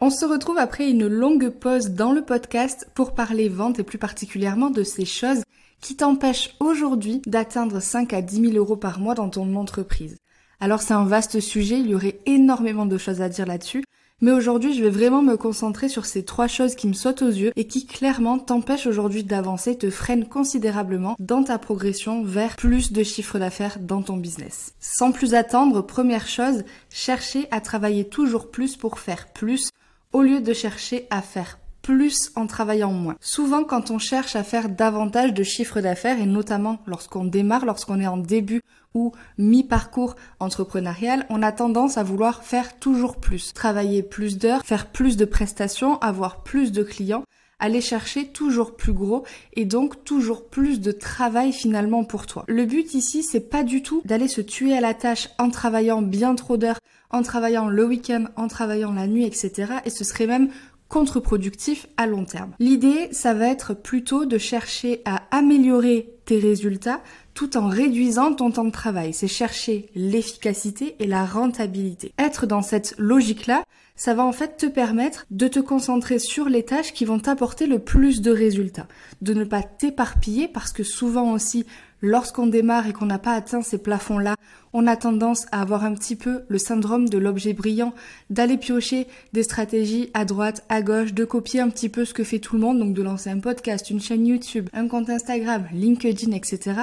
On se retrouve après une longue pause dans le podcast pour parler vente et plus particulièrement de ces choses qui t'empêchent aujourd'hui d'atteindre 5 à 10 000 euros par mois dans ton entreprise. Alors c'est un vaste sujet, il y aurait énormément de choses à dire là-dessus, mais aujourd'hui je vais vraiment me concentrer sur ces trois choses qui me sautent aux yeux et qui clairement t'empêchent aujourd'hui d'avancer, te freinent considérablement dans ta progression vers plus de chiffre d'affaires dans ton business. Sans plus attendre, première chose, chercher à travailler toujours plus pour faire plus au lieu de chercher à faire plus en travaillant moins. Souvent, quand on cherche à faire davantage de chiffre d'affaires, et notamment lorsqu'on démarre, lorsqu'on est en début ou mi-parcours entrepreneurial, on a tendance à vouloir faire toujours plus, travailler plus d'heures, faire plus de prestations, avoir plus de clients, aller chercher toujours plus gros et donc toujours plus de travail finalement pour toi. Le but ici, c'est pas du tout d'aller se tuer à la tâche en travaillant bien trop d'heures, en travaillant le week-end, en travaillant la nuit, etc. Et ce serait même contre-productif à long terme. L'idée, ça va être plutôt de chercher à améliorer tes résultats tout en réduisant ton temps de travail. C'est chercher l'efficacité et la rentabilité. Être dans cette logique-là, ça va en fait te permettre de te concentrer sur les tâches qui vont t'apporter le plus de résultats. De ne pas t'éparpiller parce que souvent aussi, lorsqu'on démarre et qu'on n'a pas atteint ces plafonds-là, on a tendance à avoir un petit peu le syndrome de l'objet brillant, d'aller piocher des stratégies à droite, à gauche, de copier un petit peu ce que fait tout le monde, donc de lancer un podcast, une chaîne YouTube, un compte Instagram, LinkedIn, etc.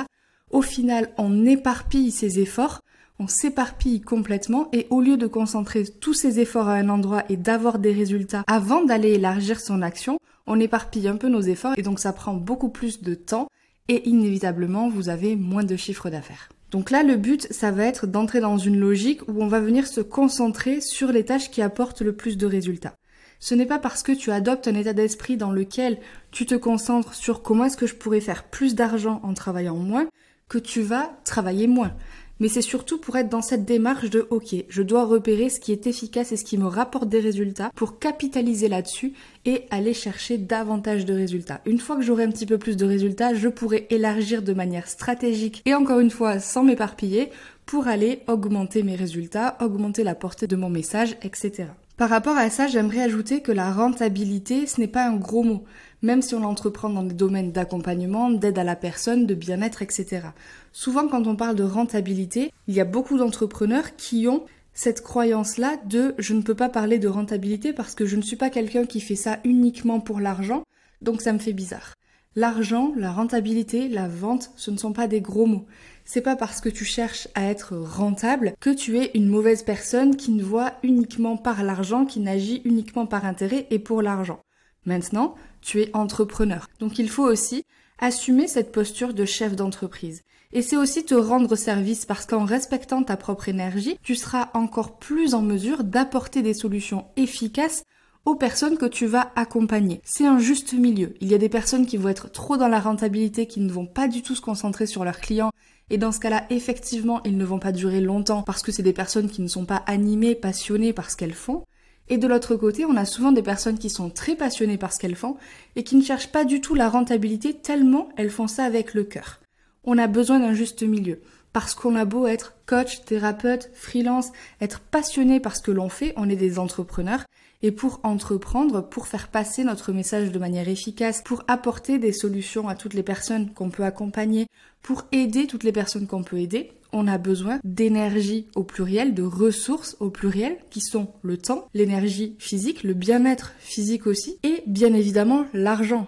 Au final, on éparpille ses efforts on s'éparpille complètement et au lieu de concentrer tous ses efforts à un endroit et d'avoir des résultats avant d'aller élargir son action, on éparpille un peu nos efforts et donc ça prend beaucoup plus de temps et inévitablement vous avez moins de chiffre d'affaires. Donc là, le but, ça va être d'entrer dans une logique où on va venir se concentrer sur les tâches qui apportent le plus de résultats. Ce n'est pas parce que tu adoptes un état d'esprit dans lequel tu te concentres sur comment est-ce que je pourrais faire plus d'argent en travaillant moins que tu vas travailler moins mais c'est surtout pour être dans cette démarche de OK, je dois repérer ce qui est efficace et ce qui me rapporte des résultats pour capitaliser là-dessus et aller chercher davantage de résultats. Une fois que j'aurai un petit peu plus de résultats, je pourrai élargir de manière stratégique et encore une fois sans m'éparpiller pour aller augmenter mes résultats, augmenter la portée de mon message, etc. Par rapport à ça, j'aimerais ajouter que la rentabilité, ce n'est pas un gros mot, même si on l'entreprend dans des domaines d'accompagnement, d'aide à la personne, de bien-être, etc. Souvent, quand on parle de rentabilité, il y a beaucoup d'entrepreneurs qui ont cette croyance-là de je ne peux pas parler de rentabilité parce que je ne suis pas quelqu'un qui fait ça uniquement pour l'argent, donc ça me fait bizarre. L'argent, la rentabilité, la vente, ce ne sont pas des gros mots. C'est pas parce que tu cherches à être rentable que tu es une mauvaise personne qui ne voit uniquement par l'argent, qui n'agit uniquement par intérêt et pour l'argent. Maintenant, tu es entrepreneur. Donc il faut aussi assumer cette posture de chef d'entreprise. Et c'est aussi te rendre service parce qu'en respectant ta propre énergie, tu seras encore plus en mesure d'apporter des solutions efficaces aux personnes que tu vas accompagner. C'est un juste milieu. Il y a des personnes qui vont être trop dans la rentabilité, qui ne vont pas du tout se concentrer sur leurs clients. Et dans ce cas-là, effectivement, ils ne vont pas durer longtemps parce que c'est des personnes qui ne sont pas animées, passionnées par ce qu'elles font. Et de l'autre côté, on a souvent des personnes qui sont très passionnées par ce qu'elles font et qui ne cherchent pas du tout la rentabilité tellement elles font ça avec le cœur. On a besoin d'un juste milieu. Parce qu'on a beau être coach, thérapeute, freelance, être passionné par ce que l'on fait, on est des entrepreneurs et pour entreprendre, pour faire passer notre message de manière efficace, pour apporter des solutions à toutes les personnes qu'on peut accompagner, pour aider toutes les personnes qu'on peut aider, on a besoin d'énergie au pluriel, de ressources au pluriel, qui sont le temps, l'énergie physique, le bien-être physique aussi, et bien évidemment l'argent.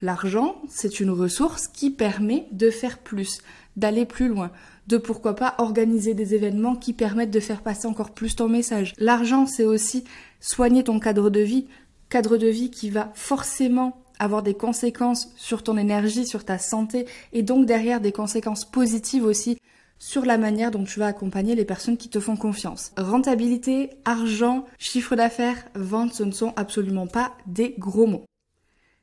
L'argent, c'est une ressource qui permet de faire plus, d'aller plus loin, de pourquoi pas organiser des événements qui permettent de faire passer encore plus ton message. L'argent, c'est aussi soigner ton cadre de vie, cadre de vie qui va forcément avoir des conséquences sur ton énergie, sur ta santé, et donc derrière des conséquences positives aussi sur la manière dont tu vas accompagner les personnes qui te font confiance. Rentabilité, argent, chiffre d'affaires, vente, ce ne sont absolument pas des gros mots.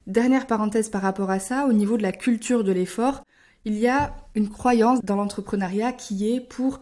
Dernière parenthèse par rapport à ça, au niveau de la culture de l'effort, il y a une croyance dans l'entrepreneuriat qui est pour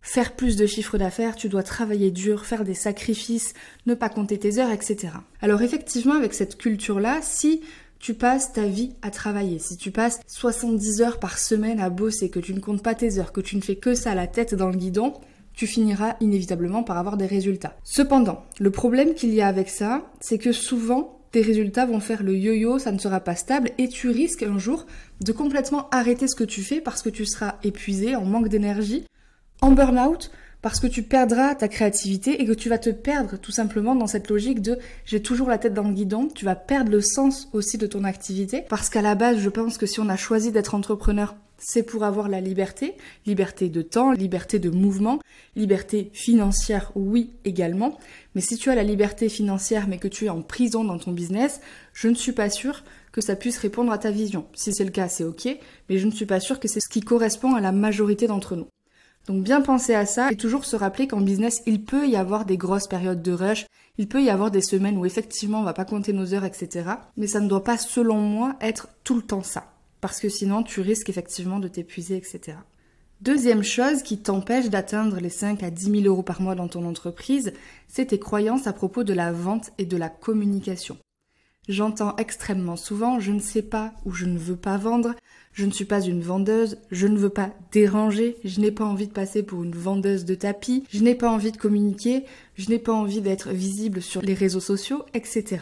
faire plus de chiffre d'affaires, tu dois travailler dur, faire des sacrifices, ne pas compter tes heures, etc. Alors effectivement, avec cette culture-là, si tu passes ta vie à travailler, si tu passes 70 heures par semaine à bosser, que tu ne comptes pas tes heures, que tu ne fais que ça la tête dans le guidon, tu finiras inévitablement par avoir des résultats. Cependant, le problème qu'il y a avec ça, c'est que souvent, tes résultats vont faire le yo-yo, ça ne sera pas stable et tu risques un jour de complètement arrêter ce que tu fais parce que tu seras épuisé, en manque d'énergie, en burn-out, parce que tu perdras ta créativité et que tu vas te perdre tout simplement dans cette logique de j'ai toujours la tête dans le guidon, tu vas perdre le sens aussi de ton activité parce qu'à la base je pense que si on a choisi d'être entrepreneur c'est pour avoir la liberté, liberté de temps, liberté de mouvement, liberté financière, oui également. Mais si tu as la liberté financière mais que tu es en prison dans ton business, je ne suis pas sûre que ça puisse répondre à ta vision. Si c'est le cas, c'est ok, mais je ne suis pas sûre que c'est ce qui correspond à la majorité d'entre nous. Donc bien penser à ça et toujours se rappeler qu'en business, il peut y avoir des grosses périodes de rush, il peut y avoir des semaines où effectivement on va pas compter nos heures, etc. Mais ça ne doit pas, selon moi, être tout le temps ça. Parce que sinon tu risques effectivement de t'épuiser, etc. Deuxième chose qui t'empêche d'atteindre les 5 à 10 000 euros par mois dans ton entreprise, c'est tes croyances à propos de la vente et de la communication. J'entends extrêmement souvent je ne sais pas ou je ne veux pas vendre, je ne suis pas une vendeuse, je ne veux pas déranger, je n'ai pas envie de passer pour une vendeuse de tapis, je n'ai pas envie de communiquer, je n'ai pas envie d'être visible sur les réseaux sociaux, etc.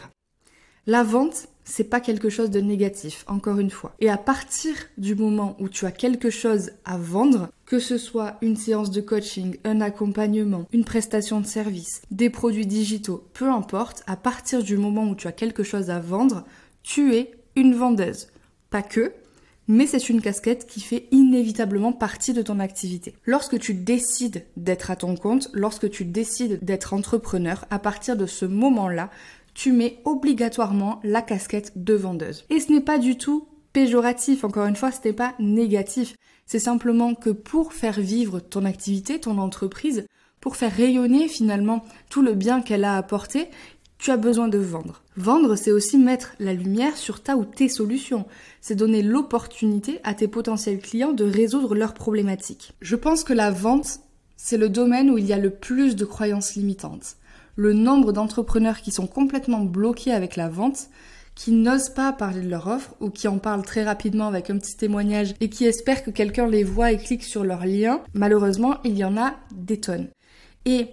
La vente, c'est pas quelque chose de négatif, encore une fois. Et à partir du moment où tu as quelque chose à vendre, que ce soit une séance de coaching, un accompagnement, une prestation de service, des produits digitaux, peu importe, à partir du moment où tu as quelque chose à vendre, tu es une vendeuse. Pas que, mais c'est une casquette qui fait inévitablement partie de ton activité. Lorsque tu décides d'être à ton compte, lorsque tu décides d'être entrepreneur, à partir de ce moment-là, tu mets obligatoirement la casquette de vendeuse. Et ce n'est pas du tout péjoratif, encore une fois, ce n'est pas négatif. C'est simplement que pour faire vivre ton activité, ton entreprise, pour faire rayonner finalement tout le bien qu'elle a apporté, tu as besoin de vendre. Vendre, c'est aussi mettre la lumière sur ta ou tes solutions. C'est donner l'opportunité à tes potentiels clients de résoudre leurs problématiques. Je pense que la vente, c'est le domaine où il y a le plus de croyances limitantes le nombre d'entrepreneurs qui sont complètement bloqués avec la vente, qui n'osent pas parler de leur offre ou qui en parlent très rapidement avec un petit témoignage et qui espèrent que quelqu'un les voit et clique sur leur lien, malheureusement, il y en a des tonnes. Et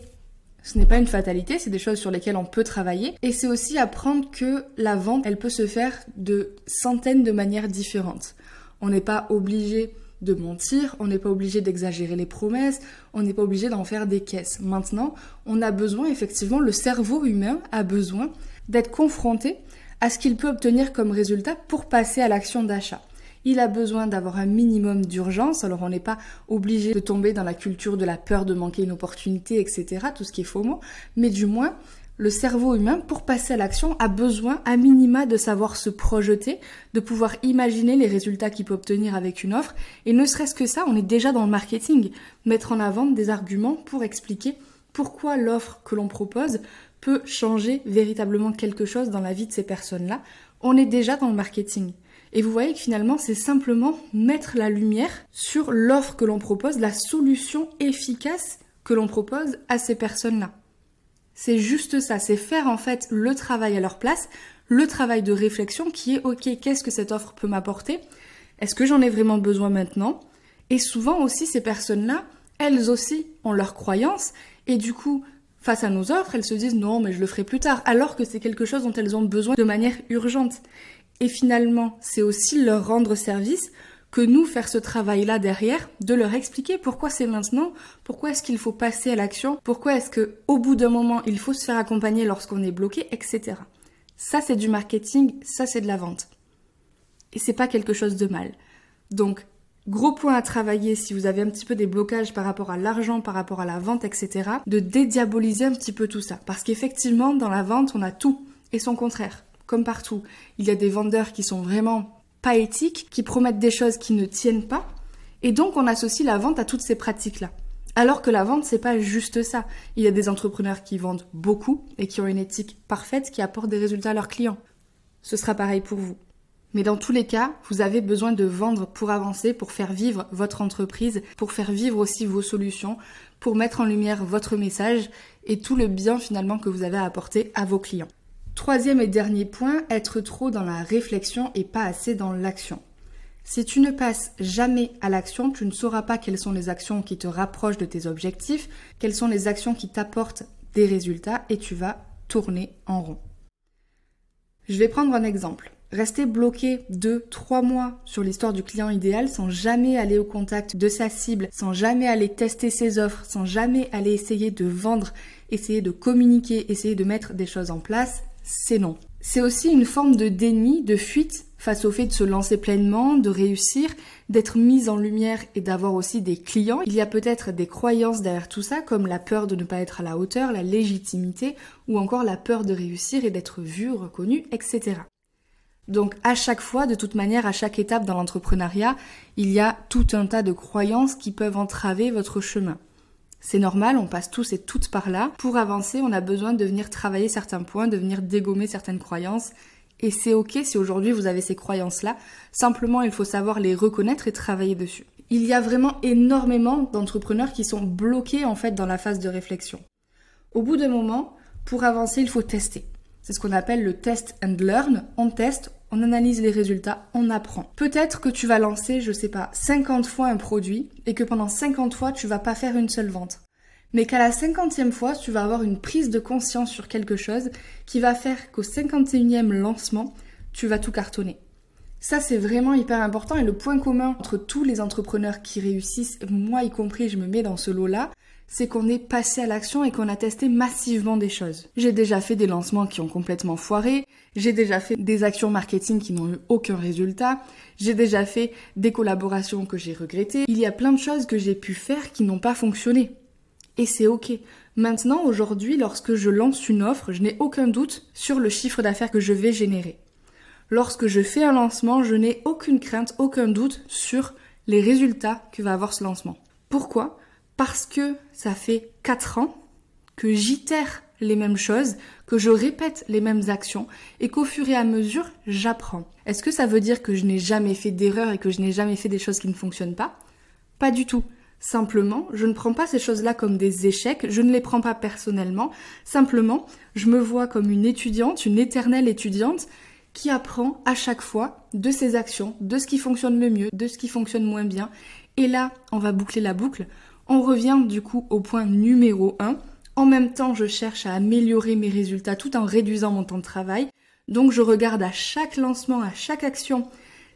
ce n'est pas une fatalité, c'est des choses sur lesquelles on peut travailler. Et c'est aussi apprendre que la vente, elle peut se faire de centaines de manières différentes. On n'est pas obligé de mentir, on n'est pas obligé d'exagérer les promesses, on n'est pas obligé d'en faire des caisses. Maintenant, on a besoin, effectivement, le cerveau humain a besoin d'être confronté à ce qu'il peut obtenir comme résultat pour passer à l'action d'achat. Il a besoin d'avoir un minimum d'urgence, alors on n'est pas obligé de tomber dans la culture de la peur de manquer une opportunité, etc., tout ce qui est faux mot, mais du moins le cerveau humain, pour passer à l'action, a besoin à minima de savoir se projeter, de pouvoir imaginer les résultats qu'il peut obtenir avec une offre. Et ne serait-ce que ça, on est déjà dans le marketing. Mettre en avant des arguments pour expliquer pourquoi l'offre que l'on propose peut changer véritablement quelque chose dans la vie de ces personnes-là. On est déjà dans le marketing. Et vous voyez que finalement, c'est simplement mettre la lumière sur l'offre que l'on propose, la solution efficace que l'on propose à ces personnes-là. C'est juste ça, c'est faire en fait le travail à leur place, le travail de réflexion qui est ok, qu'est-ce que cette offre peut m'apporter? Est-ce que j'en ai vraiment besoin maintenant? Et souvent aussi ces personnes-là, elles aussi ont leurs croyances et du coup, face à nos offres, elles se disent non mais je le ferai plus tard, alors que c'est quelque chose dont elles ont besoin de manière urgente. Et finalement, c'est aussi leur rendre service que nous faire ce travail-là derrière, de leur expliquer pourquoi c'est maintenant, pourquoi est-ce qu'il faut passer à l'action, pourquoi est-ce que au bout d'un moment il faut se faire accompagner lorsqu'on est bloqué, etc. Ça c'est du marketing, ça c'est de la vente. Et c'est pas quelque chose de mal. Donc Gros point à travailler si vous avez un petit peu des blocages par rapport à l'argent, par rapport à la vente, etc. De dédiaboliser un petit peu tout ça. Parce qu'effectivement, dans la vente, on a tout et son contraire. Comme partout. Il y a des vendeurs qui sont vraiment pas éthiques, qui promettent des choses qui ne tiennent pas. Et donc on associe la vente à toutes ces pratiques-là. Alors que la vente, c'est pas juste ça. Il y a des entrepreneurs qui vendent beaucoup et qui ont une éthique parfaite qui apporte des résultats à leurs clients. Ce sera pareil pour vous. Mais dans tous les cas, vous avez besoin de vendre pour avancer, pour faire vivre votre entreprise, pour faire vivre aussi vos solutions, pour mettre en lumière votre message et tout le bien finalement que vous avez à apporter à vos clients. Troisième et dernier point, être trop dans la réflexion et pas assez dans l'action. Si tu ne passes jamais à l'action, tu ne sauras pas quelles sont les actions qui te rapprochent de tes objectifs, quelles sont les actions qui t'apportent des résultats et tu vas tourner en rond. Je vais prendre un exemple. Rester bloqué deux, trois mois sur l'histoire du client idéal sans jamais aller au contact de sa cible, sans jamais aller tester ses offres, sans jamais aller essayer de vendre, essayer de communiquer, essayer de mettre des choses en place, c'est non. C'est aussi une forme de déni, de fuite face au fait de se lancer pleinement, de réussir, d'être mise en lumière et d'avoir aussi des clients. Il y a peut-être des croyances derrière tout ça, comme la peur de ne pas être à la hauteur, la légitimité, ou encore la peur de réussir et d'être vu, reconnu, etc. Donc à chaque fois, de toute manière, à chaque étape dans l'entrepreneuriat, il y a tout un tas de croyances qui peuvent entraver votre chemin. C'est normal, on passe tous et toutes par là. Pour avancer, on a besoin de venir travailler certains points, de venir dégommer certaines croyances. Et c'est ok si aujourd'hui vous avez ces croyances-là. Simplement, il faut savoir les reconnaître et travailler dessus. Il y a vraiment énormément d'entrepreneurs qui sont bloqués en fait dans la phase de réflexion. Au bout d'un moment, pour avancer, il faut tester. C'est ce qu'on appelle le test and learn. On teste, on analyse les résultats, on apprend. Peut-être que tu vas lancer, je sais pas, 50 fois un produit et que pendant 50 fois, tu vas pas faire une seule vente. Mais qu'à la 50e fois, tu vas avoir une prise de conscience sur quelque chose qui va faire qu'au 51e lancement, tu vas tout cartonner. Ça, c'est vraiment hyper important et le point commun entre tous les entrepreneurs qui réussissent, moi y compris, je me mets dans ce lot-là, c'est qu'on est passé à l'action et qu'on a testé massivement des choses. J'ai déjà fait des lancements qui ont complètement foiré, j'ai déjà fait des actions marketing qui n'ont eu aucun résultat, j'ai déjà fait des collaborations que j'ai regrettées. Il y a plein de choses que j'ai pu faire qui n'ont pas fonctionné. Et c'est ok. Maintenant, aujourd'hui, lorsque je lance une offre, je n'ai aucun doute sur le chiffre d'affaires que je vais générer. Lorsque je fais un lancement, je n'ai aucune crainte, aucun doute sur les résultats que va avoir ce lancement. Pourquoi? Parce que ça fait 4 ans que j'itère les mêmes choses, que je répète les mêmes actions et qu'au fur et à mesure, j'apprends. Est-ce que ça veut dire que je n'ai jamais fait d'erreur et que je n'ai jamais fait des choses qui ne fonctionnent pas? Pas du tout. Simplement, je ne prends pas ces choses-là comme des échecs, je ne les prends pas personnellement. Simplement, je me vois comme une étudiante, une éternelle étudiante qui apprend à chaque fois de ses actions, de ce qui fonctionne le mieux, de ce qui fonctionne moins bien. Et là, on va boucler la boucle. On revient du coup au point numéro 1. En même temps, je cherche à améliorer mes résultats tout en réduisant mon temps de travail. Donc je regarde à chaque lancement, à chaque action,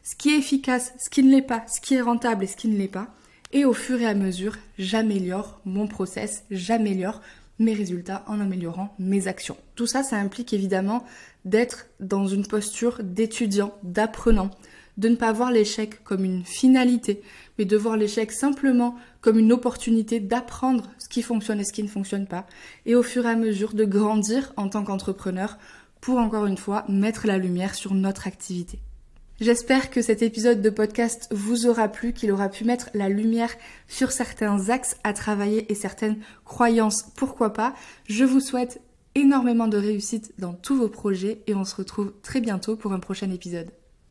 ce qui est efficace, ce qui ne l'est pas, ce qui est rentable et ce qui ne l'est pas. Et au fur et à mesure, j'améliore mon process, j'améliore mes résultats en améliorant mes actions. Tout ça, ça implique évidemment d'être dans une posture d'étudiant, d'apprenant, de ne pas voir l'échec comme une finalité, mais de voir l'échec simplement comme une opportunité d'apprendre ce qui fonctionne et ce qui ne fonctionne pas, et au fur et à mesure de grandir en tant qu'entrepreneur pour encore une fois mettre la lumière sur notre activité. J'espère que cet épisode de podcast vous aura plu, qu'il aura pu mettre la lumière sur certains axes à travailler et certaines croyances, pourquoi pas? Je vous souhaite énormément de réussite dans tous vos projets et on se retrouve très bientôt pour un prochain épisode.